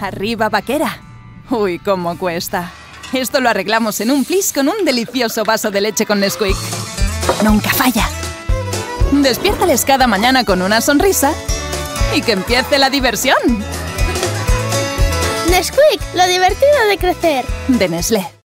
Arriba, vaquera. Uy, cómo cuesta. Esto lo arreglamos en un plis con un delicioso vaso de leche con Nesquik. Nunca falla. Despiértales cada mañana con una sonrisa y que empiece la diversión. Nesquik, lo divertido de crecer. De Nestlé.